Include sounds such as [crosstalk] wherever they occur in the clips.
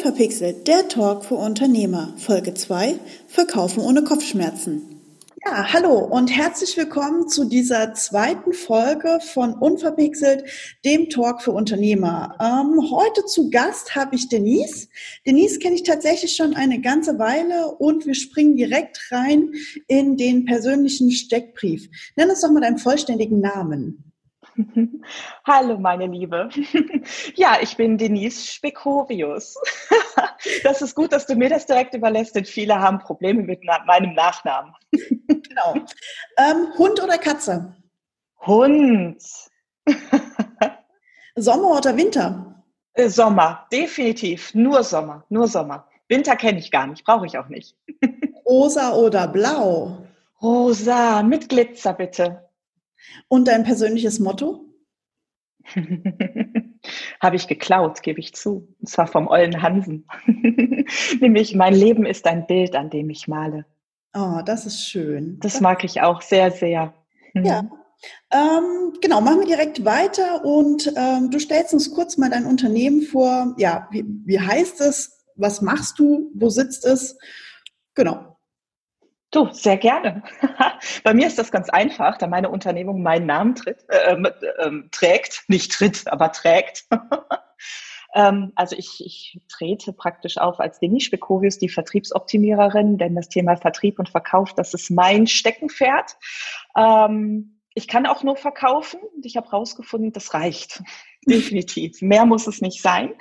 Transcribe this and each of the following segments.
Unverpixelt, der Talk für Unternehmer, Folge 2, Verkaufen ohne Kopfschmerzen. Ja, hallo und herzlich willkommen zu dieser zweiten Folge von Unverpixelt, dem Talk für Unternehmer. Ähm, heute zu Gast habe ich Denise. Denise kenne ich tatsächlich schon eine ganze Weile und wir springen direkt rein in den persönlichen Steckbrief. Nenn uns doch mal deinen vollständigen Namen. [laughs] Hallo, meine Liebe. [laughs] Ja, ich bin Denise Spekorius. [laughs] Das ist gut, dass du mir das direkt überlässt, denn viele haben Probleme mit meinem Nachnamen. Genau. Ähm, Hund oder Katze? Hund. Sommer oder Winter? Äh, Sommer, definitiv. Nur Sommer, nur Sommer. Winter kenne ich gar nicht, brauche ich auch nicht. Rosa oder blau? Rosa, mit Glitzer bitte. Und dein persönliches Motto? [laughs] Habe ich geklaut, gebe ich zu. Und zwar vom Ollen Hansen. [laughs] Nämlich, mein Leben ist ein Bild, an dem ich male. Oh, das ist schön. Das, das mag ich auch sehr, sehr. Mhm. Ja. Ähm, genau, machen wir direkt weiter und ähm, du stellst uns kurz mal dein Unternehmen vor. Ja, wie, wie heißt es? Was machst du? Wo sitzt es? Genau. Du, sehr gerne. [laughs] Bei mir ist das ganz einfach, da meine Unternehmung meinen Namen tritt, äh, äh, trägt, nicht tritt, aber trägt. [laughs] ähm, also ich, ich trete praktisch auf als Denise Spekovius, die Vertriebsoptimiererin, denn das Thema Vertrieb und Verkauf, das ist mein Steckenpferd. Ähm, ich kann auch nur verkaufen und ich habe herausgefunden, das reicht. Definitiv. Mehr muss es nicht sein.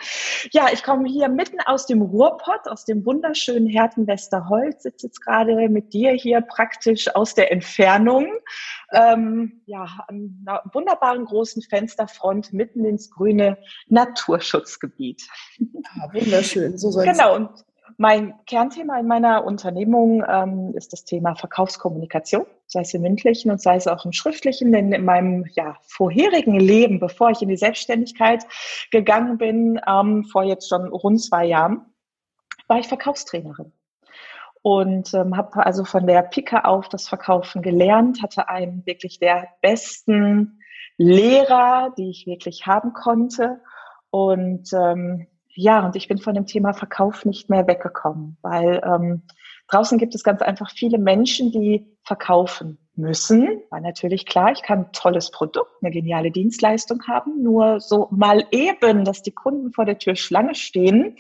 Ja, ich komme hier mitten aus dem Ruhrpott, aus dem wunderschönen Herten-Westerholz, sitze jetzt gerade mit dir hier praktisch aus der Entfernung. Ähm, ja, an einer wunderbaren großen Fensterfront mitten ins grüne Naturschutzgebiet. Ah, wunderschön, so soll Genau, und mein Kernthema in meiner Unternehmung ähm, ist das Thema Verkaufskommunikation, sei es im mündlichen und sei es auch im schriftlichen. Denn in meinem ja, vorherigen Leben, bevor ich in die Selbstständigkeit gegangen bin, ähm, vor jetzt schon rund zwei Jahren, war ich Verkaufstrainerin und ähm, habe also von der Pike auf das Verkaufen gelernt, hatte einen wirklich der besten Lehrer, die ich wirklich haben konnte und ähm, ja, und ich bin von dem Thema Verkauf nicht mehr weggekommen, weil ähm, draußen gibt es ganz einfach viele Menschen, die verkaufen müssen. Weil natürlich klar, ich kann ein tolles Produkt, eine geniale Dienstleistung haben, nur so mal eben, dass die Kunden vor der Tür Schlange stehen,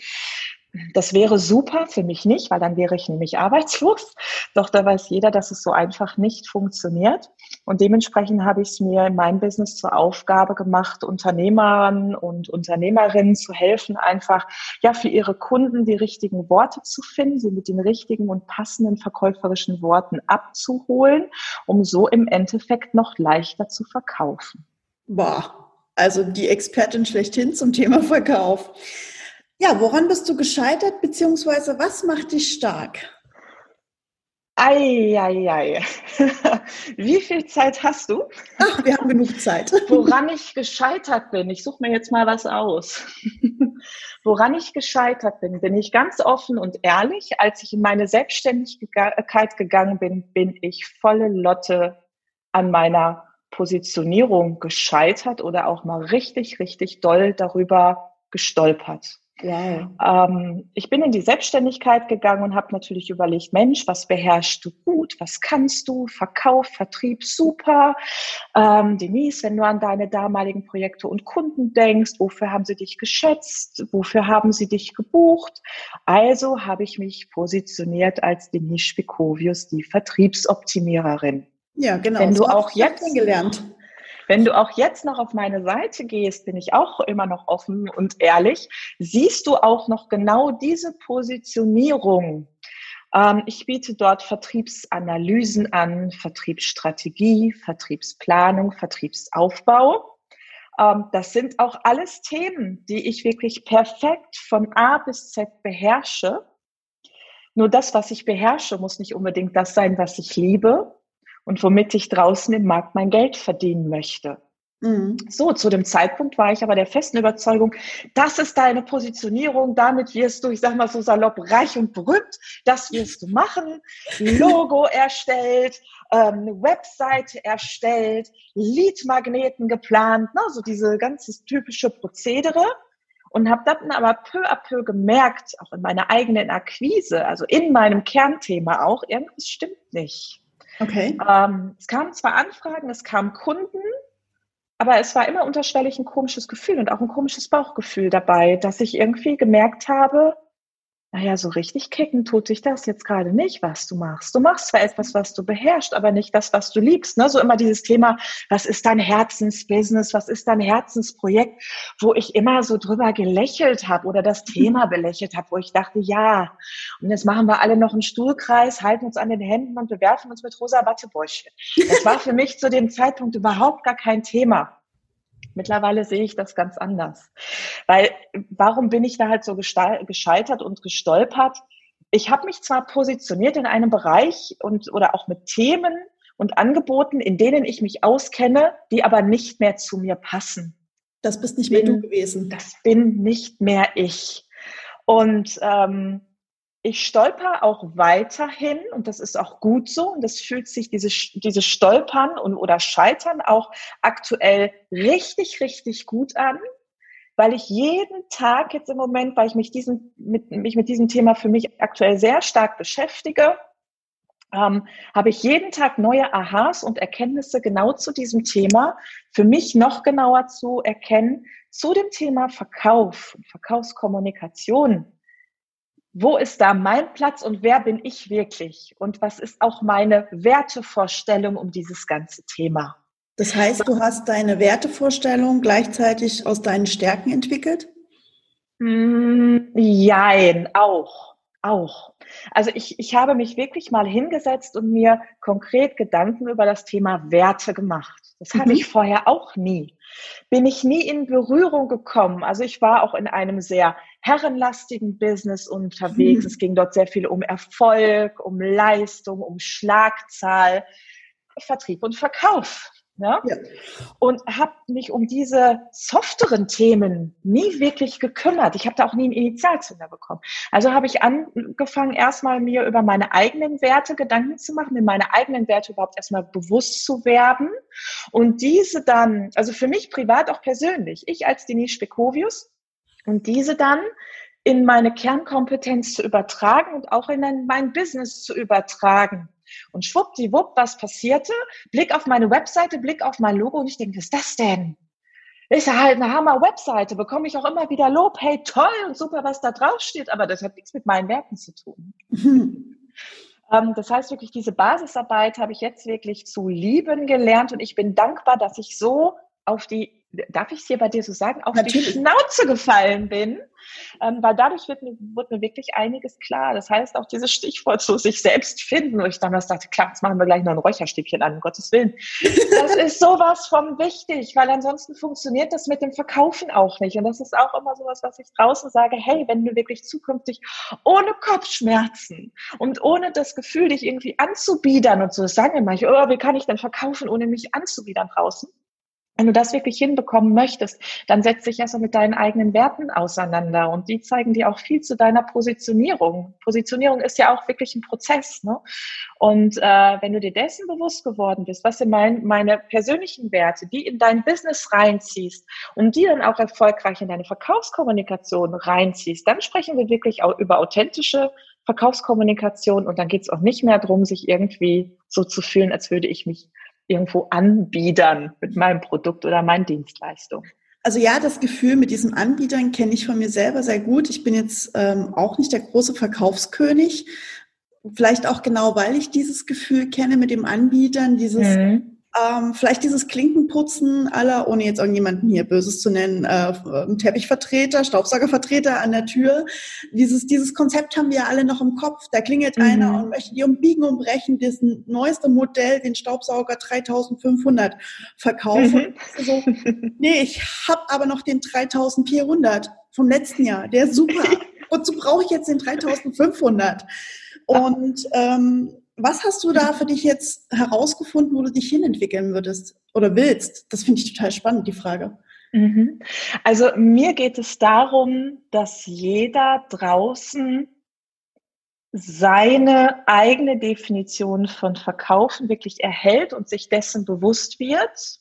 das wäre super, für mich nicht, weil dann wäre ich nämlich arbeitslos. [laughs] Doch da weiß jeder, dass es so einfach nicht funktioniert. Und dementsprechend habe ich es mir in meinem Business zur Aufgabe gemacht, Unternehmern und Unternehmerinnen zu helfen, einfach ja für ihre Kunden die richtigen Worte zu finden, sie mit den richtigen und passenden verkäuferischen Worten abzuholen, um so im Endeffekt noch leichter zu verkaufen. Boah, also die Expertin schlechthin zum Thema Verkauf. Ja, woran bist du gescheitert, beziehungsweise was macht dich stark? Eieiei. [laughs] Wie viel Zeit hast du? Ach, wir haben genug Zeit. [laughs] Woran ich gescheitert bin, ich suche mir jetzt mal was aus. [laughs] Woran ich gescheitert bin, bin ich ganz offen und ehrlich. Als ich in meine Selbstständigkeit gegangen bin, bin ich volle Lotte an meiner Positionierung gescheitert oder auch mal richtig, richtig doll darüber gestolpert. Wow. Ähm, ich bin in die Selbstständigkeit gegangen und habe natürlich überlegt, Mensch, was beherrschst du gut, was kannst du, Verkauf, Vertrieb, super. Ähm, Denise, wenn du an deine damaligen Projekte und Kunden denkst, wofür haben sie dich geschätzt, wofür haben sie dich gebucht? Also habe ich mich positioniert als Denise Spikovius, die Vertriebsoptimiererin. Ja, genau. Wenn du auch jetzt gelernt. Wenn du auch jetzt noch auf meine Seite gehst, bin ich auch immer noch offen und ehrlich, siehst du auch noch genau diese Positionierung. Ähm, ich biete dort Vertriebsanalysen an, Vertriebsstrategie, Vertriebsplanung, Vertriebsaufbau. Ähm, das sind auch alles Themen, die ich wirklich perfekt von A bis Z beherrsche. Nur das, was ich beherrsche, muss nicht unbedingt das sein, was ich liebe und womit ich draußen im Markt mein Geld verdienen möchte. Mhm. So, zu dem Zeitpunkt war ich aber der festen Überzeugung, das ist deine Positionierung, damit wirst du, ich sag mal so salopp, reich und berühmt, das wirst du machen, Logo erstellt, ähm, Webseite erstellt, Leadmagneten geplant, ne, so diese ganze typische Prozedere. und habe dann aber peu à peu gemerkt, auch in meiner eigenen Akquise, also in meinem Kernthema auch, irgendwas stimmt nicht. Okay. Ähm, es kamen zwar Anfragen, es kamen Kunden, aber es war immer unterschwellig ein komisches Gefühl und auch ein komisches Bauchgefühl dabei, dass ich irgendwie gemerkt habe, naja, so richtig kicken tut sich das jetzt gerade nicht, was du machst. Du machst zwar etwas, was du beherrschst, aber nicht das, was du liebst. Ne? So immer dieses Thema, was ist dein Herzensbusiness, was ist dein Herzensprojekt, wo ich immer so drüber gelächelt habe oder das Thema [laughs] belächelt habe, wo ich dachte, ja, und jetzt machen wir alle noch einen Stuhlkreis, halten uns an den Händen und bewerfen uns mit rosa Wattebäuschen. Das war für mich zu dem Zeitpunkt überhaupt gar kein Thema. Mittlerweile sehe ich das ganz anders. Weil warum bin ich da halt so gescheitert und gestolpert? Ich habe mich zwar positioniert in einem Bereich und oder auch mit Themen und Angeboten, in denen ich mich auskenne, die aber nicht mehr zu mir passen. Das bist nicht mehr bin, du gewesen. Das bin nicht mehr ich. Und ähm, ich stolper auch weiterhin und das ist auch gut so und das fühlt sich diese, diese Stolpern und, oder Scheitern auch aktuell richtig, richtig gut an, weil ich jeden Tag jetzt im Moment, weil ich mich, diesen, mit, mich mit diesem Thema für mich aktuell sehr stark beschäftige, ähm, habe ich jeden Tag neue Aha's und Erkenntnisse genau zu diesem Thema, für mich noch genauer zu erkennen, zu dem Thema Verkauf Verkaufskommunikation wo ist da mein Platz und wer bin ich wirklich? Und was ist auch meine Wertevorstellung um dieses ganze Thema? Das heißt, du hast deine Wertevorstellung gleichzeitig aus deinen Stärken entwickelt? Mm, jein, auch, auch. Also ich, ich habe mich wirklich mal hingesetzt und mir konkret Gedanken über das Thema Werte gemacht. Das mhm. hatte ich vorher auch nie. Bin ich nie in Berührung gekommen. Also ich war auch in einem sehr herrenlastigen Business unterwegs. Mhm. Es ging dort sehr viel um Erfolg, um Leistung, um Schlagzahl, Vertrieb und Verkauf. Ne? Ja. Und habe mich um diese softeren Themen nie wirklich gekümmert. Ich habe da auch nie einen Initialzünder bekommen. Also habe ich angefangen, erstmal mir über meine eigenen Werte Gedanken zu machen, mir meine eigenen Werte überhaupt erstmal bewusst zu werden und diese dann, also für mich privat auch persönlich, ich als Denise Spekovius und diese dann in meine Kernkompetenz zu übertragen und auch in mein Business zu übertragen. Und schwuppdiwupp, was passierte? Blick auf meine Webseite, Blick auf mein Logo und ich denke, was ist das denn? Ist ja halt eine Hammer-Webseite, bekomme ich auch immer wieder Lob, hey, toll und super, was da drauf steht, aber das hat nichts mit meinen Werten zu tun. [laughs] Ähm, das heißt wirklich, diese Basisarbeit habe ich jetzt wirklich zu lieben gelernt und ich bin dankbar, dass ich so auf die darf ich es hier bei dir so sagen, auf Natürlich. die Schnauze gefallen bin, ähm, weil dadurch wird mir, wird mir wirklich einiges klar. Das heißt auch dieses Stichwort so sich selbst finden, wo ich damals dachte, klar, jetzt machen wir gleich noch ein Räucherstäbchen an, um Gottes Willen. Das ist sowas von wichtig, weil ansonsten funktioniert das mit dem Verkaufen auch nicht. Und das ist auch immer sowas, was ich draußen sage, hey, wenn du wirklich zukünftig ohne Kopfschmerzen und ohne das Gefühl, dich irgendwie anzubiedern und so, sagen wir mal, oh, wie kann ich denn verkaufen, ohne mich anzubiedern draußen? Wenn du das wirklich hinbekommen möchtest, dann setz dich erstmal mit deinen eigenen Werten auseinander und die zeigen dir auch viel zu deiner Positionierung. Positionierung ist ja auch wirklich ein Prozess. Ne? Und äh, wenn du dir dessen bewusst geworden bist, was sind mein, meine persönlichen Werte, die in dein Business reinziehst und die dann auch erfolgreich in deine Verkaufskommunikation reinziehst, dann sprechen wir wirklich auch über authentische Verkaufskommunikation und dann geht es auch nicht mehr darum, sich irgendwie so zu fühlen, als würde ich mich irgendwo anbiedern mit meinem Produkt oder meinen Dienstleistung. Also ja, das Gefühl mit diesem Anbietern kenne ich von mir selber sehr gut. Ich bin jetzt ähm, auch nicht der große Verkaufskönig. Vielleicht auch genau, weil ich dieses Gefühl kenne mit dem Anbietern, dieses mhm. Ähm, vielleicht dieses Klinkenputzen aller, ohne jetzt irgendjemanden hier Böses zu nennen, äh, Teppichvertreter, Staubsaugervertreter an der Tür. Dieses, dieses Konzept haben wir alle noch im Kopf. Da klingelt mhm. einer und möchte dir umbiegen und brechen, das neueste Modell, den Staubsauger 3500 verkaufen. Mhm. So, nee, ich habe aber noch den 3400 vom letzten Jahr. Der ist super. [laughs] Und so brauche ich jetzt den 3500. Und ähm, was hast du da für dich jetzt herausgefunden, wo du dich hinentwickeln würdest oder willst? Das finde ich total spannend, die Frage. Mhm. Also mir geht es darum, dass jeder draußen seine eigene Definition von Verkaufen wirklich erhält und sich dessen bewusst wird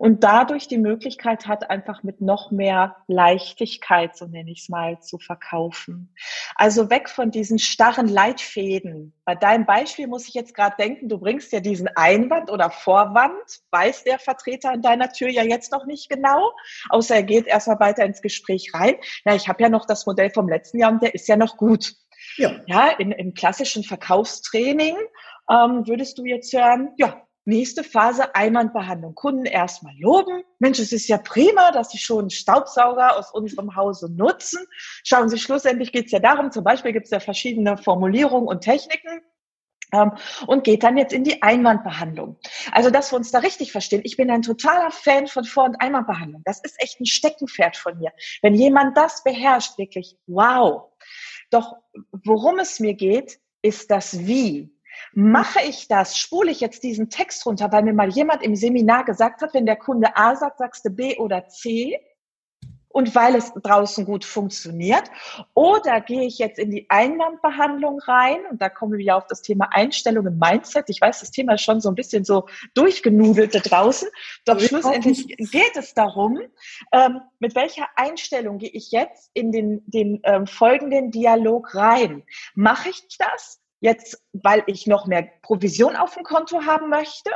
und dadurch die Möglichkeit hat, einfach mit noch mehr Leichtigkeit, so nenne ich es mal, zu verkaufen. Also weg von diesen starren Leitfäden. Bei deinem Beispiel muss ich jetzt gerade denken, du bringst ja diesen Einwand oder Vorwand, weiß der Vertreter an deiner Tür ja jetzt noch nicht genau, außer er geht erstmal weiter ins Gespräch rein. Ja, ich habe ja noch das Modell vom letzten Jahr und der ist ja noch gut. Ja, ja in, im klassischen Verkaufstraining ähm, würdest du jetzt hören, ja, Nächste Phase, Einwandbehandlung. Kunden erstmal loben. Mensch, es ist ja prima, dass Sie schon einen Staubsauger aus unserem Hause nutzen. Schauen Sie, schlussendlich geht es ja darum, zum Beispiel gibt es ja verschiedene Formulierungen und Techniken. Ähm, und geht dann jetzt in die Einwandbehandlung. Also, dass wir uns da richtig verstehen. Ich bin ein totaler Fan von Vor- und Einwandbehandlung. Das ist echt ein Steckenpferd von mir. Wenn jemand das beherrscht, wirklich, wow. Doch worum es mir geht, ist das Wie. Mache ich das? Spule ich jetzt diesen Text runter, weil mir mal jemand im Seminar gesagt hat, wenn der Kunde A sagt, sagst du B oder C? Und weil es draußen gut funktioniert. Oder gehe ich jetzt in die Einwandbehandlung rein? Und da kommen wir ja auf das Thema Einstellung im Mindset. Ich weiß, das Thema ist schon so ein bisschen so durchgenudelt da draußen. Doch schlussendlich geht es darum, ähm, mit welcher Einstellung gehe ich jetzt in den, den ähm, folgenden Dialog rein? Mache ich das? Jetzt, weil ich noch mehr Provision auf dem Konto haben möchte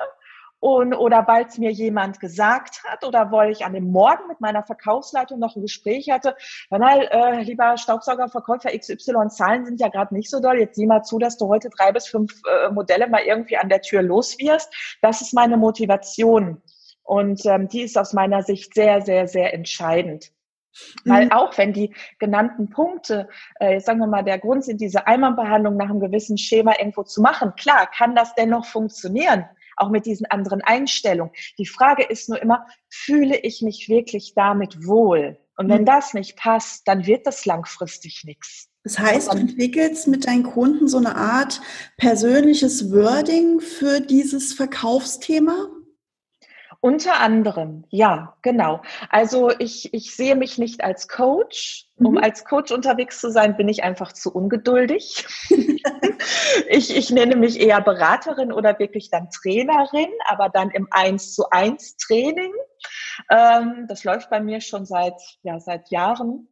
und, oder weil es mir jemand gesagt hat oder weil ich an dem Morgen mit meiner Verkaufsleitung noch ein Gespräch hatte, weil, äh, lieber Staubsaugerverkäufer XY, Zahlen sind ja gerade nicht so doll, jetzt sieh mal zu, dass du heute drei bis fünf äh, Modelle mal irgendwie an der Tür los wirst. Das ist meine Motivation und ähm, die ist aus meiner Sicht sehr, sehr, sehr entscheidend. Weil mhm. auch wenn die genannten Punkte, äh, sagen wir mal, der Grund sind, diese Einmalbehandlung nach einem gewissen Schema irgendwo zu machen, klar, kann das dennoch funktionieren, auch mit diesen anderen Einstellungen. Die Frage ist nur immer, fühle ich mich wirklich damit wohl? Und wenn mhm. das nicht passt, dann wird das langfristig nichts. Das heißt, du entwickelst mit deinen Kunden so eine Art persönliches Wording für dieses Verkaufsthema? Unter anderem, ja, genau. Also ich, ich sehe mich nicht als Coach. Um mhm. als Coach unterwegs zu sein, bin ich einfach zu ungeduldig. [laughs] ich, ich nenne mich eher Beraterin oder wirklich dann Trainerin, aber dann im Eins zu eins Training. Ähm, das läuft bei mir schon seit, ja, seit Jahren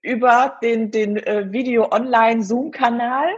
über den, den äh, Video-Online-Zoom-Kanal.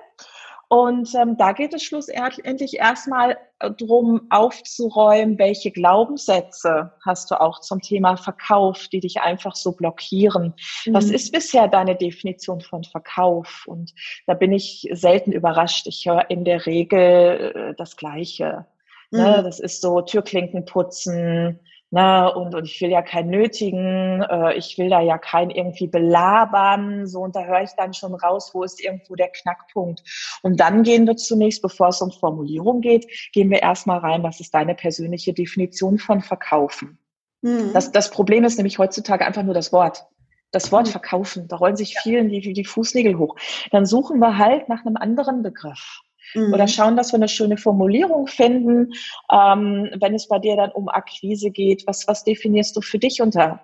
Und ähm, da geht es schlussendlich erstmal äh, drum aufzuräumen, welche Glaubenssätze hast du auch zum Thema Verkauf, die dich einfach so blockieren. Mhm. Was ist bisher deine Definition von Verkauf? Und da bin ich selten überrascht. Ich höre in der Regel äh, das Gleiche. Ne? Mhm. Ne? Das ist so Türklinken putzen, Ne, und, und ich will ja keinen nötigen, äh, ich will da ja keinen irgendwie belabern, so, und da höre ich dann schon raus, wo ist irgendwo der Knackpunkt. Und dann gehen wir zunächst, bevor es um Formulierung geht, gehen wir erstmal rein, was ist deine persönliche Definition von Verkaufen? Mhm. Das, das Problem ist nämlich heutzutage einfach nur das Wort. Das Wort mhm. verkaufen, da rollen sich vielen die, die Fußnägel hoch. Dann suchen wir halt nach einem anderen Begriff. Mhm. Oder schauen, dass wir eine schöne Formulierung finden. Ähm, wenn es bei dir dann um Akquise geht, was, was definierst du für dich unter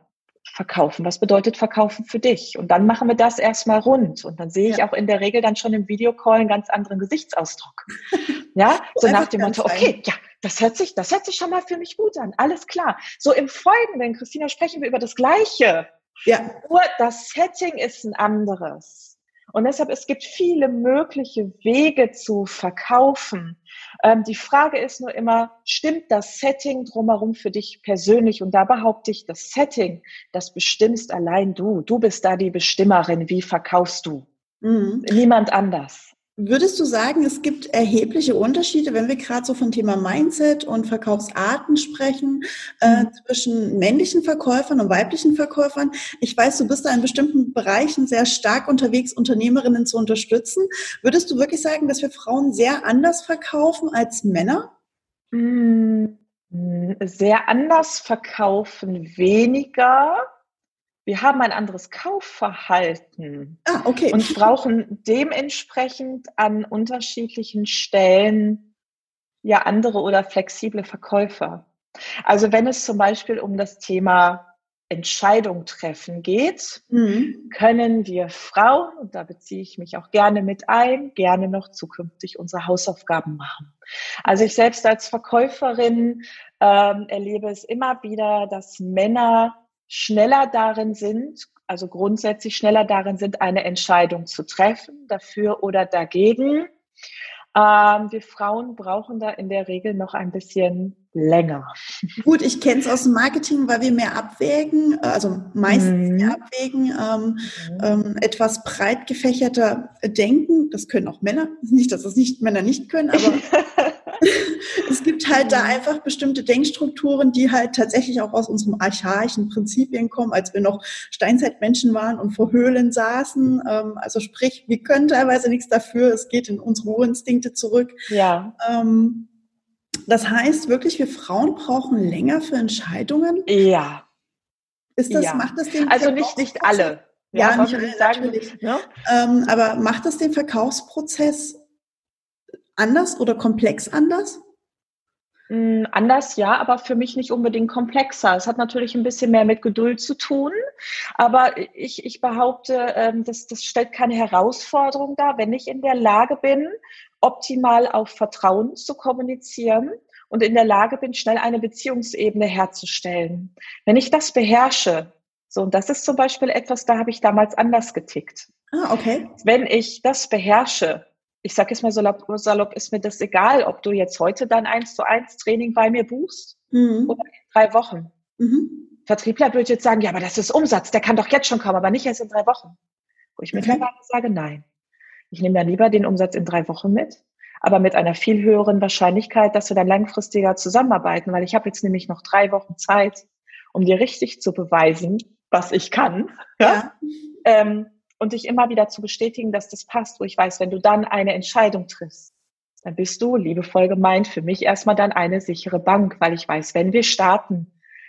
Verkaufen? Was bedeutet Verkaufen für dich? Und dann machen wir das erstmal rund. Und dann sehe ich ja. auch in der Regel dann schon im Videocall einen ganz anderen Gesichtsausdruck. [laughs] ja, so nach dem Motto, okay, ja, das hört sich, das hört sich schon mal für mich gut an. Alles klar. So im Folgenden, Christina, sprechen wir über das Gleiche. Ja. Nur das Setting ist ein anderes. Und deshalb, es gibt viele mögliche Wege zu verkaufen. Ähm, die Frage ist nur immer, stimmt das Setting drumherum für dich persönlich? Und da behaupte ich, das Setting, das bestimmst allein du. Du bist da die Bestimmerin. Wie verkaufst du? Mhm. Niemand anders. Würdest du sagen, es gibt erhebliche Unterschiede, wenn wir gerade so von Thema Mindset und Verkaufsarten sprechen, äh, mhm. zwischen männlichen Verkäufern und weiblichen Verkäufern? Ich weiß, du bist da in bestimmten Bereichen sehr stark unterwegs, Unternehmerinnen zu unterstützen. Würdest du wirklich sagen, dass wir Frauen sehr anders verkaufen als Männer? Mm, sehr anders verkaufen weniger wir haben ein anderes Kaufverhalten ah, okay. und brauchen dementsprechend an unterschiedlichen Stellen ja andere oder flexible Verkäufer. Also wenn es zum Beispiel um das Thema Entscheidung treffen geht, mhm. können wir Frauen, und da beziehe ich mich auch gerne mit ein, gerne noch zukünftig unsere Hausaufgaben machen. Also ich selbst als Verkäuferin ähm, erlebe es immer wieder, dass Männer schneller darin sind, also grundsätzlich schneller darin sind, eine Entscheidung zu treffen, dafür oder dagegen. Ähm, wir Frauen brauchen da in der Regel noch ein bisschen länger. [laughs] Gut, ich kenne es aus dem Marketing, weil wir mehr abwägen, also meistens mhm. mehr abwägen, ähm, mhm. ähm, etwas breit gefächerter denken. Das können auch Männer. [laughs] Nicht, dass das nicht Männer nicht können, aber [laughs] [laughs] es gibt halt da einfach bestimmte Denkstrukturen, die halt tatsächlich auch aus unserem archaischen Prinzipien kommen, als wir noch Steinzeitmenschen waren und vor Höhlen saßen. Ähm, also sprich, wir können teilweise nichts dafür. Es geht in unsere Urinstinkte zurück. Ja. Ähm, das heißt wirklich, wir Frauen brauchen länger für Entscheidungen. Ja. Ist das, ja. macht das den Also nicht, nicht alle. Ja, ja nicht alle, sagen, natürlich. Ne? Ähm, aber macht das den Verkaufsprozess anders oder komplex anders? Mm, anders, ja, aber für mich nicht unbedingt komplexer. Es hat natürlich ein bisschen mehr mit Geduld zu tun, aber ich, ich behaupte, ähm, das, das stellt keine Herausforderung dar, wenn ich in der Lage bin, optimal auf Vertrauen zu kommunizieren und in der Lage bin, schnell eine Beziehungsebene herzustellen. Wenn ich das beherrsche, so, und das ist zum Beispiel etwas, da habe ich damals anders getickt. Ah, okay. Wenn ich das beherrsche, ich sage jetzt mal salopp, salopp, ist mir das egal, ob du jetzt heute dann eins zu eins Training bei mir buchst mhm. oder in drei Wochen. Mhm. Vertriebler würde jetzt sagen, ja, aber das ist Umsatz, der kann doch jetzt schon kommen, aber nicht erst in drei Wochen. Wo ich mittlerweile sage, nein. Ich nehme dann lieber den Umsatz in drei Wochen mit, aber mit einer viel höheren Wahrscheinlichkeit, dass wir dann langfristiger zusammenarbeiten, weil ich habe jetzt nämlich noch drei Wochen Zeit, um dir richtig zu beweisen, was ich kann. Ja. Ähm, und dich immer wieder zu bestätigen, dass das passt, wo ich weiß, wenn du dann eine Entscheidung triffst, dann bist du, liebevoll gemeint, für mich erstmal dann eine sichere Bank, weil ich weiß, wenn wir starten,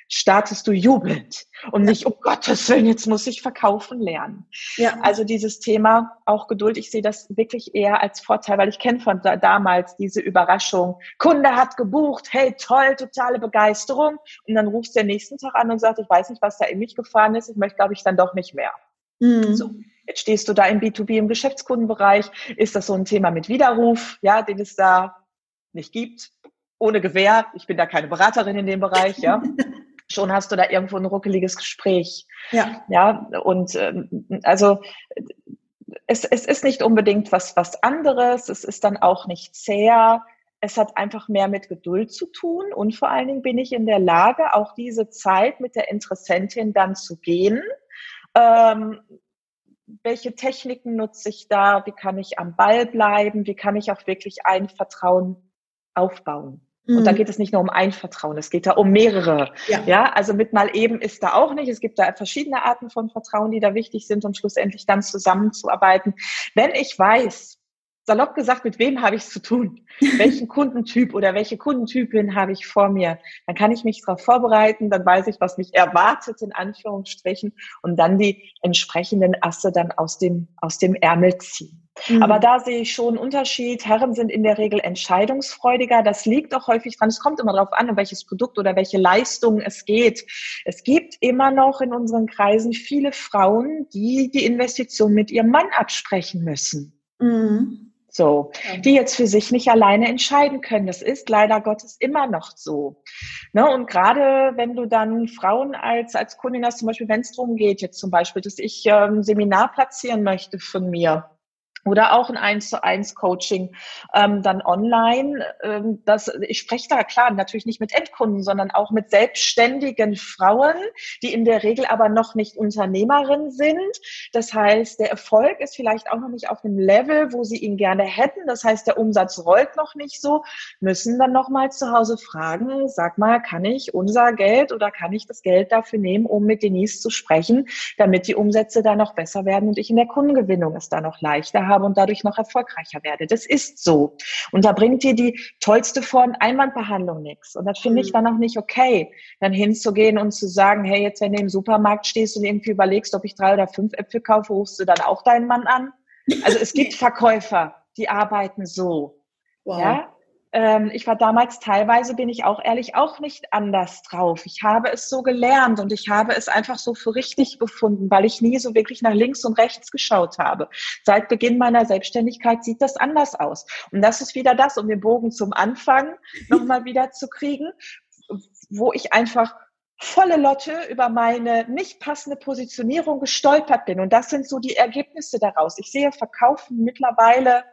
startest du jubelnd und nicht, um Gottes Willen, jetzt muss ich verkaufen lernen. Ja. Also dieses Thema, auch Geduld, ich sehe das wirklich eher als Vorteil, weil ich kenne von da, damals diese Überraschung, Kunde hat gebucht, hey, toll, totale Begeisterung und dann rufst du den nächsten Tag an und sagst, ich weiß nicht, was da in mich gefahren ist, ich möchte, glaube ich, dann doch nicht mehr. Mhm. So. Jetzt stehst du da im B2B im Geschäftskundenbereich. Ist das so ein Thema mit Widerruf, ja, den es da nicht gibt? Ohne Gewähr. Ich bin da keine Beraterin in dem Bereich, ja. [laughs] Schon hast du da irgendwo ein ruckeliges Gespräch. Ja. Ja, und ähm, also es, es ist nicht unbedingt was, was anderes. Es ist dann auch nicht zäh. Es hat einfach mehr mit Geduld zu tun und vor allen Dingen bin ich in der Lage, auch diese Zeit mit der Interessentin dann zu gehen. Ähm, welche Techniken nutze ich da, wie kann ich am Ball bleiben, wie kann ich auch wirklich ein Vertrauen aufbauen. Mhm. Und da mhm. geht es nicht nur um ein Vertrauen, es geht da um mehrere. Ja. ja, also mit mal eben ist da auch nicht. Es gibt da verschiedene Arten von Vertrauen, die da wichtig sind, um schlussendlich dann zusammenzuarbeiten. Wenn ich weiß, salopp gesagt, mit wem habe ich es zu tun? Welchen Kundentyp oder welche Kundentypin habe ich vor mir? Dann kann ich mich darauf vorbereiten, dann weiß ich, was mich erwartet, in Anführungsstrichen, und dann die entsprechenden Asse dann aus dem, aus dem Ärmel ziehen. Mhm. Aber da sehe ich schon einen Unterschied. Herren sind in der Regel entscheidungsfreudiger. Das liegt auch häufig dran. Es kommt immer darauf an, um welches Produkt oder welche Leistung es geht. Es gibt immer noch in unseren Kreisen viele Frauen, die die Investition mit ihrem Mann absprechen müssen. Mhm. So, die jetzt für sich nicht alleine entscheiden können. Das ist leider Gottes immer noch so. Ne? Und gerade wenn du dann Frauen als, als Kundin hast, zum Beispiel, wenn es darum geht, jetzt zum Beispiel, dass ich ähm, Seminar platzieren möchte von mir, oder auch ein 1 zu 1 Coaching ähm, dann online. Ähm, das, ich spreche da klar natürlich nicht mit Endkunden, sondern auch mit selbstständigen Frauen, die in der Regel aber noch nicht Unternehmerin sind. Das heißt, der Erfolg ist vielleicht auch noch nicht auf dem Level, wo sie ihn gerne hätten. Das heißt, der Umsatz rollt noch nicht so, müssen dann nochmal zu Hause fragen, sag mal, kann ich unser Geld oder kann ich das Geld dafür nehmen, um mit Denise zu sprechen, damit die Umsätze da noch besser werden und ich in der Kundengewinnung es da noch leichter habe habe und dadurch noch erfolgreicher werde. Das ist so. Und da bringt dir die tollste Form Einwandbehandlung nichts. Und das finde ich mhm. dann auch nicht okay, dann hinzugehen und zu sagen, hey, jetzt wenn du im Supermarkt stehst und irgendwie überlegst, ob ich drei oder fünf Äpfel kaufe, rufst du dann auch deinen Mann an? Also es gibt [laughs] Verkäufer, die arbeiten so. Wow. Ja? Ähm, ich war damals teilweise, bin ich auch ehrlich, auch nicht anders drauf. Ich habe es so gelernt und ich habe es einfach so für richtig befunden, weil ich nie so wirklich nach links und rechts geschaut habe. Seit Beginn meiner Selbstständigkeit sieht das anders aus. Und das ist wieder das, um den Bogen zum Anfang [laughs] nochmal wieder zu kriegen, wo ich einfach volle Lotte über meine nicht passende Positionierung gestolpert bin. Und das sind so die Ergebnisse daraus. Ich sehe Verkaufen mittlerweile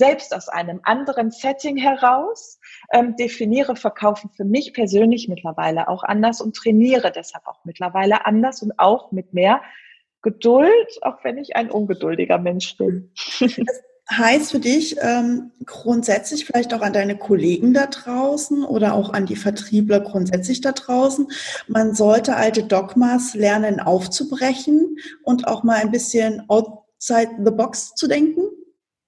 selbst aus einem anderen Setting heraus, ähm, definiere Verkaufen für mich persönlich mittlerweile auch anders und trainiere deshalb auch mittlerweile anders und auch mit mehr Geduld, auch wenn ich ein ungeduldiger Mensch bin. Heißt für dich ähm, grundsätzlich vielleicht auch an deine Kollegen da draußen oder auch an die Vertriebler grundsätzlich da draußen, man sollte alte Dogmas lernen aufzubrechen und auch mal ein bisschen outside the box zu denken?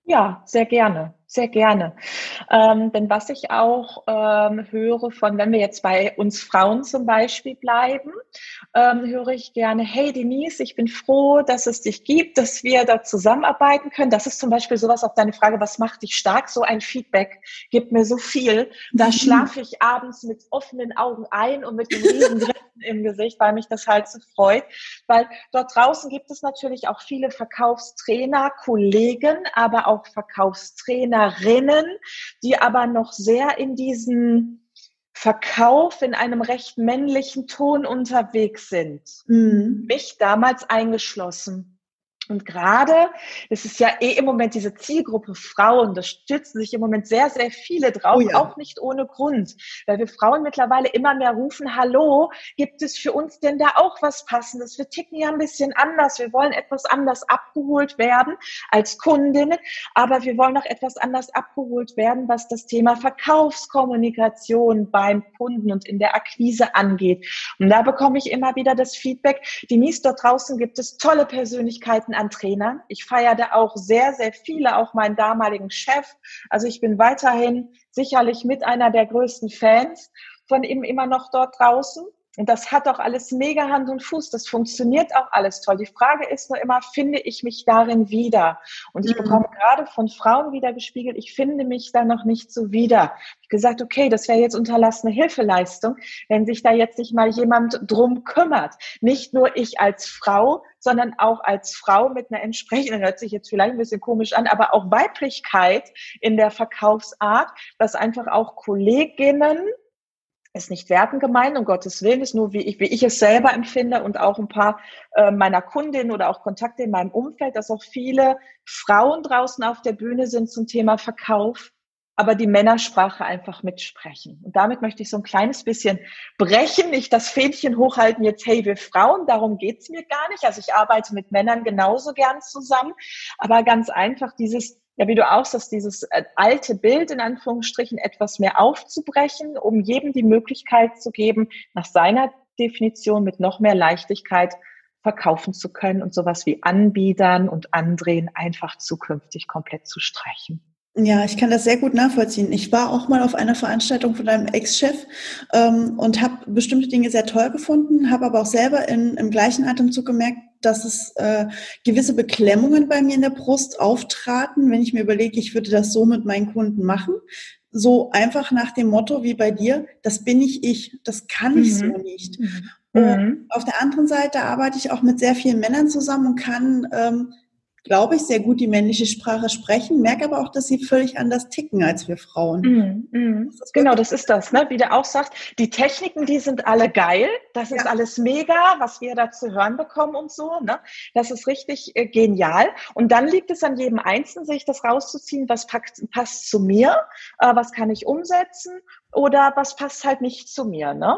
Ja, sehr gerne sehr gerne. Ähm, denn was ich auch ähm, höre von, wenn wir jetzt bei uns Frauen zum Beispiel bleiben, ähm, höre ich gerne, hey Denise, ich bin froh, dass es dich gibt, dass wir da zusammenarbeiten können. Das ist zum Beispiel sowas auf deine Frage, was macht dich stark? So ein Feedback gibt mir so viel. Da mhm. schlafe ich abends mit offenen Augen ein und mit einem riesen Grinsen im Gesicht, weil mich das halt so freut. Weil dort draußen gibt es natürlich auch viele Verkaufstrainer, Kollegen, aber auch Verkaufstrainer, Trainerinnen, die aber noch sehr in diesen Verkauf in einem recht männlichen Ton unterwegs sind. Mhm. Mich damals eingeschlossen. Und gerade, es ist ja eh im Moment diese Zielgruppe Frauen, da stützen sich im Moment sehr, sehr viele drauf, oh ja. auch nicht ohne Grund, weil wir Frauen mittlerweile immer mehr rufen, hallo, gibt es für uns denn da auch was Passendes? Wir ticken ja ein bisschen anders, wir wollen etwas anders abgeholt werden als Kundinnen, aber wir wollen auch etwas anders abgeholt werden, was das Thema Verkaufskommunikation beim Kunden und in der Akquise angeht. Und da bekomme ich immer wieder das Feedback, Denise, dort draußen gibt es tolle Persönlichkeiten, an Trainern. Ich feiere auch sehr, sehr viele, auch meinen damaligen Chef. Also ich bin weiterhin sicherlich mit einer der größten Fans von ihm immer noch dort draußen. Und das hat auch alles mega Hand und Fuß. Das funktioniert auch alles toll. Die Frage ist nur immer, finde ich mich darin wieder? Und ich mhm. bekomme gerade von Frauen wieder gespiegelt, ich finde mich da noch nicht so wieder. Ich gesagt, okay, das wäre jetzt unterlassene Hilfeleistung, wenn sich da jetzt nicht mal jemand drum kümmert. Nicht nur ich als Frau, sondern auch als Frau mit einer entsprechenden, hört sich jetzt vielleicht ein bisschen komisch an, aber auch Weiblichkeit in der Verkaufsart, dass einfach auch Kolleginnen ist nicht werten gemeint, um Gottes Willen, ist nur wie ich, wie ich es selber empfinde und auch ein paar äh, meiner Kundinnen oder auch Kontakte in meinem Umfeld, dass auch viele Frauen draußen auf der Bühne sind zum Thema Verkauf, aber die Männersprache einfach mitsprechen. Und damit möchte ich so ein kleines bisschen brechen, nicht das Fähnchen hochhalten, jetzt, hey, wir Frauen, darum geht's mir gar nicht. Also ich arbeite mit Männern genauso gern zusammen, aber ganz einfach dieses ja, wie du auch sagst, dieses äh, alte Bild in Anführungsstrichen etwas mehr aufzubrechen, um jedem die Möglichkeit zu geben, nach seiner Definition mit noch mehr Leichtigkeit verkaufen zu können und sowas wie Anbietern und Andrehen einfach zukünftig komplett zu streichen. Ja, ich kann das sehr gut nachvollziehen. Ich war auch mal auf einer Veranstaltung von deinem Ex-Chef ähm, und habe bestimmte Dinge sehr toll gefunden, habe aber auch selber in, im gleichen Atemzug gemerkt, dass es äh, gewisse Beklemmungen bei mir in der Brust auftraten, wenn ich mir überlege, ich würde das so mit meinen Kunden machen. So einfach nach dem Motto wie bei dir, das bin ich ich, das kann ich mhm. so nicht. Mhm. Und auf der anderen Seite arbeite ich auch mit sehr vielen Männern zusammen und kann ähm, glaube ich, sehr gut die männliche Sprache sprechen, merke aber auch, dass sie völlig anders ticken als wir Frauen. Mm, mm. Das genau, das ist das, ne? wie du auch sagst. Die Techniken, die sind alle geil. Das ja. ist alles mega, was wir da zu hören bekommen und so. Ne? Das ist richtig äh, genial. Und dann liegt es an jedem Einzelnen, sich das rauszuziehen, was passt, passt zu mir, äh, was kann ich umsetzen oder was passt halt nicht zu mir. Ne?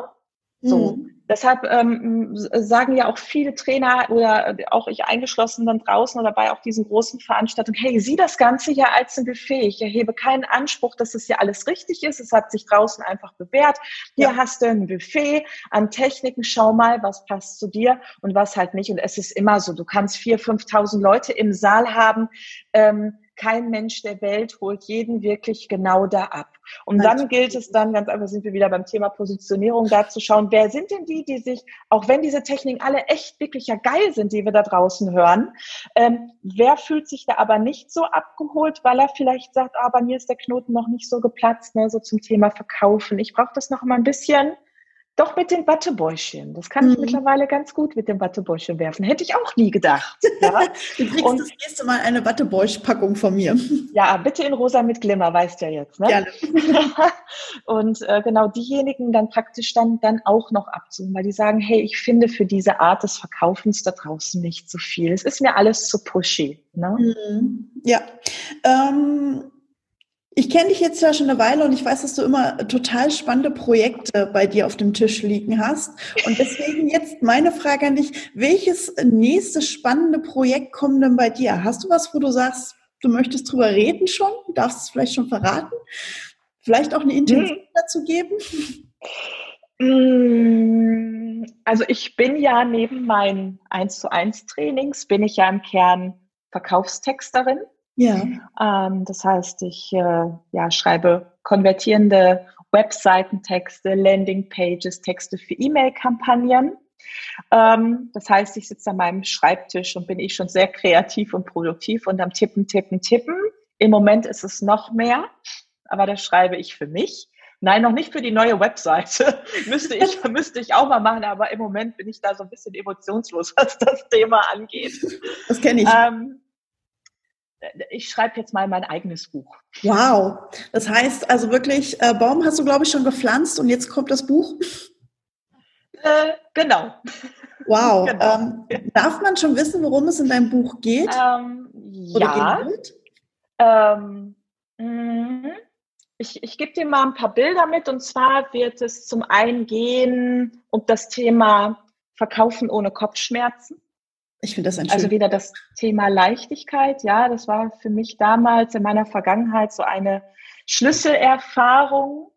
So. Mhm. Deshalb ähm, sagen ja auch viele Trainer oder auch ich eingeschlossen dann draußen oder bei auch diesen großen Veranstaltungen, hey, sieh das Ganze ja als ein Buffet. Ich erhebe keinen Anspruch, dass es ja alles richtig ist. Es hat sich draußen einfach bewährt. Hier ja. hast du ein Buffet an Techniken. Schau mal, was passt zu dir und was halt nicht. Und es ist immer so, du kannst vier, 5.000 Leute im Saal haben. Ähm, kein Mensch der Welt holt jeden wirklich genau da ab. Und dann gilt es dann, ganz einfach sind wir wieder beim Thema Positionierung, da zu schauen, wer sind denn die, die sich, auch wenn diese Techniken alle echt wirklich ja geil sind, die wir da draußen hören, ähm, wer fühlt sich da aber nicht so abgeholt, weil er vielleicht sagt, ah, bei mir ist der Knoten noch nicht so geplatzt, ne, so zum Thema Verkaufen. Ich brauche das noch mal ein bisschen doch mit den Wattebäuschen. Das kann ich mhm. mittlerweile ganz gut mit dem Wattebäuschen werfen. Hätte ich auch nie gedacht. [laughs] Ja? du kriegst und, das nächste Mal eine Wattebäusch-Packung von mir. Ja, bitte in rosa mit Glimmer, weißt du ja jetzt. Ne? Gerne. [laughs] und äh, genau diejenigen dann praktisch dann, dann auch noch abzuholen, weil die sagen, hey, ich finde für diese Art des Verkaufens da draußen nicht so viel. Es ist mir alles zu pushy. Ne? Mhm. Ja. Ähm ich kenne dich jetzt ja schon eine Weile und ich weiß, dass du immer total spannende Projekte bei dir auf dem Tisch liegen hast. Und deswegen jetzt meine Frage an dich, welches nächste spannende Projekt kommt denn bei dir? Hast du was, wo du sagst, du möchtest drüber reden schon? Darfst du es vielleicht schon verraten? Vielleicht auch eine Intention hm. dazu geben? Hm, also ich bin ja neben meinen 1 zu 1 Trainings, bin ich ja im Kern Verkaufstexterin. Ja. Ähm, das heißt, ich äh, ja, schreibe konvertierende Webseitentexte, Landingpages, Texte für E-Mail-Kampagnen. Ähm, das heißt, ich sitze an meinem Schreibtisch und bin ich schon sehr kreativ und produktiv und am Tippen, Tippen, Tippen. Im Moment ist es noch mehr, aber das schreibe ich für mich. Nein, noch nicht für die neue Webseite. [laughs] müsste, ich, [laughs] müsste ich auch mal machen, aber im Moment bin ich da so ein bisschen emotionslos, [laughs] was das Thema angeht. Das kenne ich. Ähm, ich schreibe jetzt mal mein eigenes Buch. Wow. Das heißt also wirklich, äh, Baum hast du, glaube ich, schon gepflanzt und jetzt kommt das Buch? Äh, genau. Wow. [laughs] genau. Ähm, darf man schon wissen, worum es in deinem Buch geht? Ähm, ja. Ähm, mhm. ich ich gebe dir mal ein paar Bilder mit und zwar wird es zum einen gehen um das Thema Verkaufen ohne Kopfschmerzen. Ich finde das ein Also wieder das Thema Leichtigkeit, ja, das war für mich damals in meiner Vergangenheit so eine Schlüsselerfahrung,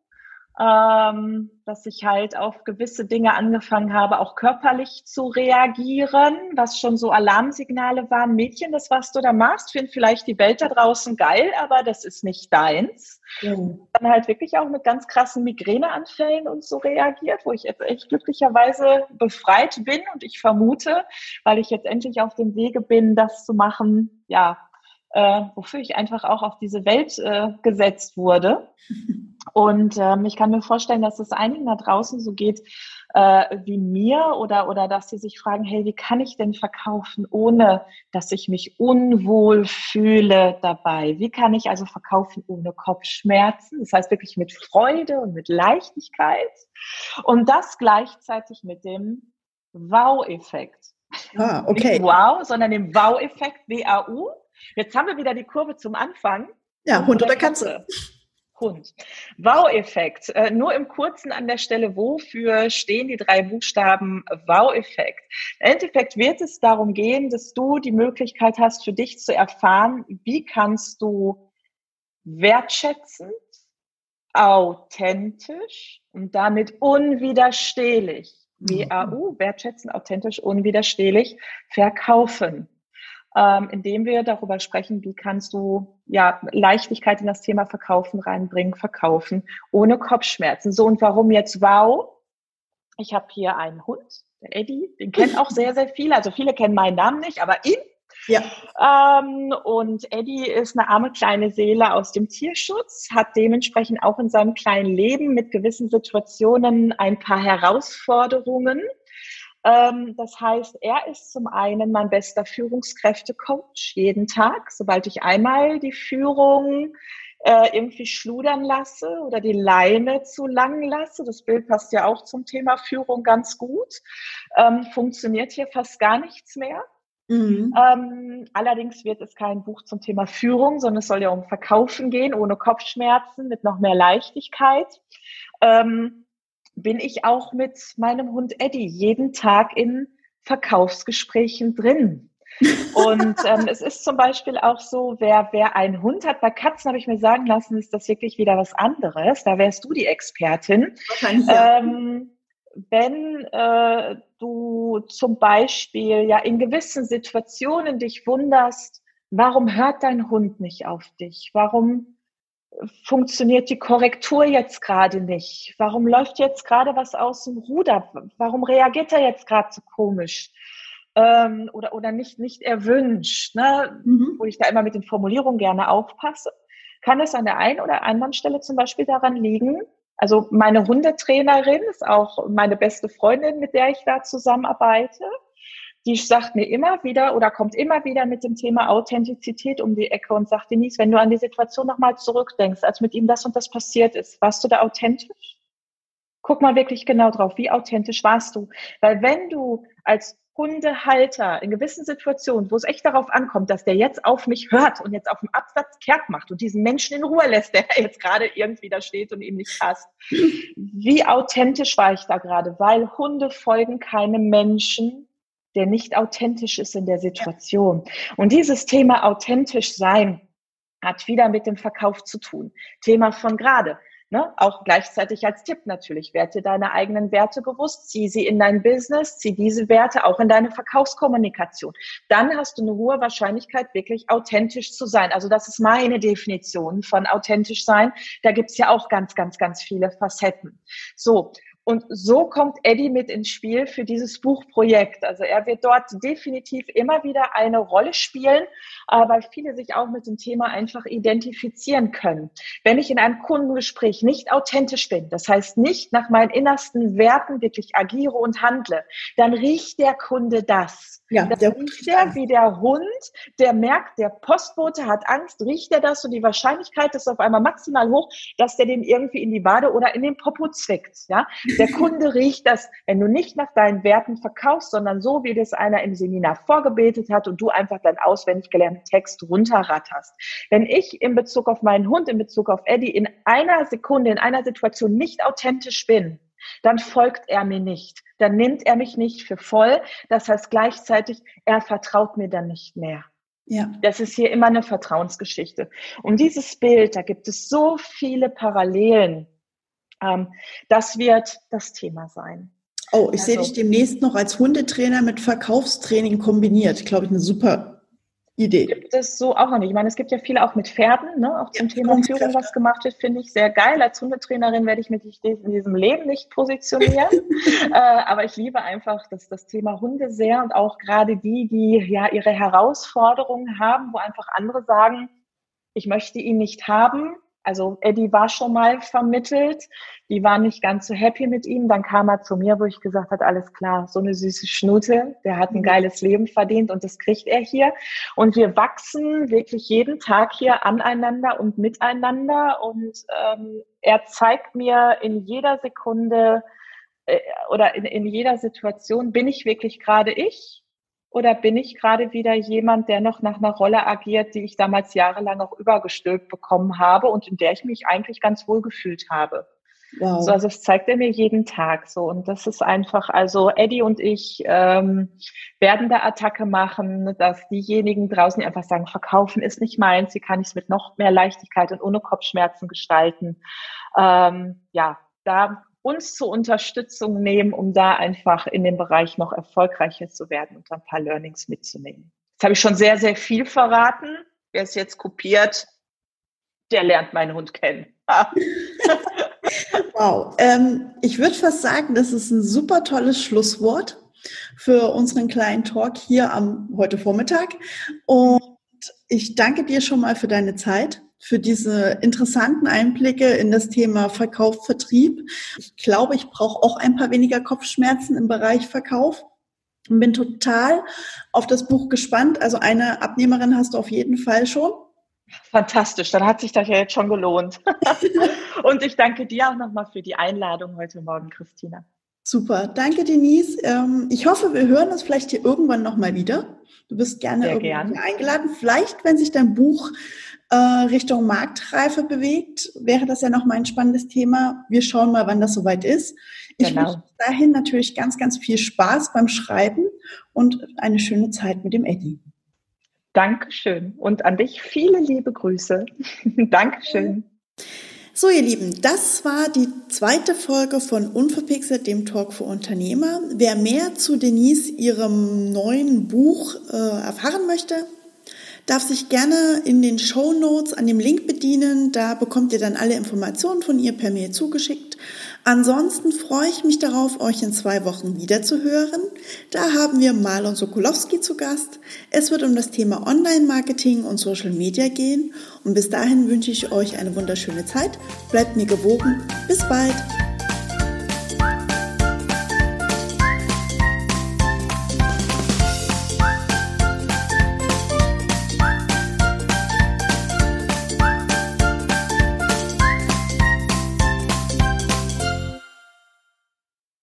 ähm, dass ich halt auf gewisse Dinge angefangen habe, auch körperlich zu reagieren, was schon so Alarmsignale waren. Mädchen, das, was du da machst, finden vielleicht die Welt da draußen geil, aber das ist nicht deins. Mhm. Dann halt wirklich auch mit ganz krassen Migräneanfällen und so reagiert, wo ich jetzt echt glücklicherweise befreit bin und ich vermute, weil ich jetzt endlich auf dem Wege bin, das zu machen, ja, äh, wofür ich einfach auch auf diese Welt äh, gesetzt wurde. [laughs] Und ähm, ich kann mir vorstellen, dass es einigen da draußen so geht äh, wie mir oder, oder dass sie sich fragen, hey, wie kann ich denn verkaufen, ohne dass ich mich unwohl fühle dabei? Wie kann ich also verkaufen ohne Kopfschmerzen? Das heißt wirklich mit Freude und mit Leichtigkeit und das gleichzeitig mit dem Wow-Effekt. Ah, okay. Nicht wow, sondern dem Wow-Effekt, W-A-U. Jetzt haben wir wieder die Kurve zum Anfang. Ja, Hund oder Katze. Hund. Wow-Effekt. Äh, nur im Kurzen an der Stelle, wofür stehen die drei Buchstaben Wow-Effekt? Im Endeffekt wird es darum gehen, dass du die Möglichkeit hast, für dich zu erfahren, wie kannst du wertschätzend, authentisch und damit unwiderstehlich, W-A-U, wertschätzend, authentisch, unwiderstehlich, verkaufen ähm, indem wir darüber sprechen, wie kannst du ja Leichtigkeit in das Thema Verkaufen reinbringen, verkaufen, ohne Kopfschmerzen. So und warum jetzt wow? Ich habe hier einen Hund, der Eddie, den kennen auch sehr, sehr viele. Also viele kennen meinen Namen nicht, aber ihn. Ja. Ähm, und Eddie ist eine arme kleine Seele aus dem Tierschutz, hat dementsprechend auch in seinem kleinen Leben mit gewissen Situationen ein paar Herausforderungen das heißt, er ist zum einen mein bester Führungskräftecoach jeden Tag. Sobald ich einmal die Führung äh, irgendwie schludern lasse oder die Leine zu lang lasse, das Bild passt ja auch zum Thema Führung ganz gut, ähm, funktioniert hier fast gar nichts mehr. Mhm. Ähm, allerdings wird es kein Buch zum Thema Führung, sondern es soll ja um Verkaufen gehen, ohne Kopfschmerzen, mit noch mehr Leichtigkeit. Ähm, bin ich auch mit meinem Hund Eddie jeden Tag in Verkaufsgesprächen drin. [laughs] Und ähm, es ist zum Beispiel auch so, wer, wer einen Hund hat, bei Katzen habe ich mir sagen lassen, ist das wirklich wieder was anderes. Da wärst du die Expertin. Ähm, wenn äh, du zum Beispiel ja in gewissen Situationen dich wunderst, Warum hört dein Hund nicht auf dich? Warum funktioniert die Korrektur jetzt gerade nicht? Warum läuft jetzt gerade was aus dem Ruder? Warum reagiert er jetzt gerade so komisch? Ähm, oder, oder nicht, nicht erwünscht, ne? Mhm. wo ich da immer mit den Formulierungen gerne aufpasse. Kann es an der einen oder anderen Stelle zum Beispiel daran liegen, also meine Hundetrainerin ist auch meine beste Freundin, mit der ich da zusammenarbeite die sagt mir immer wieder oder kommt immer wieder mit dem Thema Authentizität um die Ecke und sagt, Denise, wenn du an die Situation nochmal zurückdenkst, als mit ihm das und das passiert ist, warst du da authentisch? Guck mal wirklich genau drauf, wie authentisch warst du? Weil wenn du als Hundehalter in gewissen Situationen, wo es echt darauf ankommt, dass der jetzt auf mich hört und jetzt auf dem Absatz kehrt macht und diesen Menschen in Ruhe lässt, der [laughs] jetzt gerade irgendwie da steht und ihm nicht passt. Wie authentisch war ich da gerade? Weil Hunde folgen keinem Menschen, der nicht authentisch ist in der Situation. Und dieses Thema authentisch sein hat wieder mit dem Verkauf zu tun. Thema von gerade. Ne? Auch gleichzeitig als Tipp natürlich. Werte deine eigenen Werte bewusst, zieh sie in dein Business, zieh diese Werte auch in deine Verkaufskommunikation. Dann hast du eine hohe Wahrscheinlichkeit, wirklich authentisch zu sein. Also das ist meine Definition von authentisch sein. Da gibt's ja auch ganz, ganz, ganz viele Facetten. So, und so kommt Eddie mit ins Spiel für dieses Buchprojekt. Also er wird dort definitiv immer wieder eine Rolle spielen, weil viele sich auch mit dem Thema einfach identifizieren können. Wenn ich in einem Kundengespräch nicht authentisch bin, das heißt nicht nach meinen innersten Werten wirklich agiere und handle, dann riecht der Kunde das. Ja, das der riecht er wie der Hund, der merkt, der Postbote hat Angst, riecht er das und die Wahrscheinlichkeit ist auf einmal maximal hoch, dass der den irgendwie in die Wade oder in den Popo zwickt. Ja, der Kunde riecht das, wenn du nicht nach deinen Werten verkaufst, sondern so, wie das einer im Seminar vorgebetet hat und du einfach deinen auswendig gelernten Text runterratterst. Wenn ich in Bezug auf meinen Hund, in Bezug auf Eddie in einer Sekunde, in einer Situation nicht authentisch bin, dann folgt er mir nicht. Dann nimmt er mich nicht für voll. Das heißt gleichzeitig, er vertraut mir dann nicht mehr. Ja. Das ist hier immer eine Vertrauensgeschichte. Und dieses Bild, da gibt es so viele Parallelen das wird das Thema sein. Oh, ich also, sehe dich demnächst noch als Hundetrainer mit Verkaufstraining kombiniert. Glaube ich, eine super Idee. Gibt es so auch noch nicht. Ich meine, es gibt ja viele auch mit Pferden, ne? auch zum ja, Thema Führung, was gemacht wird, finde ich sehr geil. Als Hundetrainerin werde ich mich in diesem Leben nicht positionieren. [laughs] äh, aber ich liebe einfach das, das Thema Hunde sehr und auch gerade die, die ja ihre Herausforderungen haben, wo einfach andere sagen, ich möchte ihn nicht haben, also Eddie war schon mal vermittelt, die war nicht ganz so happy mit ihm. Dann kam er zu mir, wo ich gesagt habe, alles klar, so eine süße Schnute, der hat ein mhm. geiles Leben verdient und das kriegt er hier. Und wir wachsen wirklich jeden Tag hier aneinander und miteinander. Und ähm, er zeigt mir in jeder Sekunde äh, oder in, in jeder Situation, bin ich wirklich gerade ich? Oder bin ich gerade wieder jemand, der noch nach einer Rolle agiert, die ich damals jahrelang auch übergestülpt bekommen habe und in der ich mich eigentlich ganz wohl gefühlt habe? Wow. So, also das zeigt er mir jeden Tag so. Und das ist einfach, also Eddie und ich ähm, werden da Attacke machen, dass diejenigen draußen, die einfach sagen, verkaufen ist nicht meins, wie kann ich es mit noch mehr Leichtigkeit und ohne Kopfschmerzen gestalten. Ähm, ja, da uns zur Unterstützung nehmen, um da einfach in dem Bereich noch erfolgreicher zu werden und ein paar Learnings mitzunehmen. Jetzt habe ich schon sehr, sehr viel verraten. Wer es jetzt kopiert, der lernt meinen Hund kennen. [laughs] wow. Ähm, ich würde fast sagen, das ist ein super tolles Schlusswort für unseren kleinen Talk hier am heute Vormittag. Und ich danke dir schon mal für deine Zeit für diese interessanten Einblicke in das Thema Verkauf, Vertrieb. Ich glaube, ich brauche auch ein paar weniger Kopfschmerzen im Bereich Verkauf und bin total auf das Buch gespannt. Also eine Abnehmerin hast du auf jeden Fall schon. Fantastisch, dann hat sich das ja jetzt schon gelohnt. [laughs] und ich danke dir auch nochmal für die Einladung heute Morgen, Christina. Super, danke Denise. Ähm, ich hoffe, wir hören uns vielleicht hier irgendwann nochmal wieder. Du bist gerne gern. eingeladen. Vielleicht, wenn sich dein Buch äh, Richtung Marktreife bewegt, wäre das ja noch mal ein spannendes Thema. Wir schauen mal, wann das soweit ist. Ich genau. wünsche dahin natürlich ganz, ganz viel Spaß beim Schreiben und eine schöne Zeit mit dem Eddie. Dankeschön. Und an dich viele liebe Grüße. [laughs] Dankeschön. So, ihr Lieben, das war die zweite Folge von Unverpixelt, dem Talk für Unternehmer. Wer mehr zu Denise, ihrem neuen Buch, äh, erfahren möchte, darf sich gerne in den Show Notes an dem Link bedienen. Da bekommt ihr dann alle Informationen von ihr per Mail zugeschickt. Ansonsten freue ich mich darauf, euch in zwei Wochen wieder zu hören. Da haben wir Marlon Sokolowski zu Gast. Es wird um das Thema Online-Marketing und Social Media gehen. Und bis dahin wünsche ich euch eine wunderschöne Zeit. Bleibt mir gewogen. Bis bald.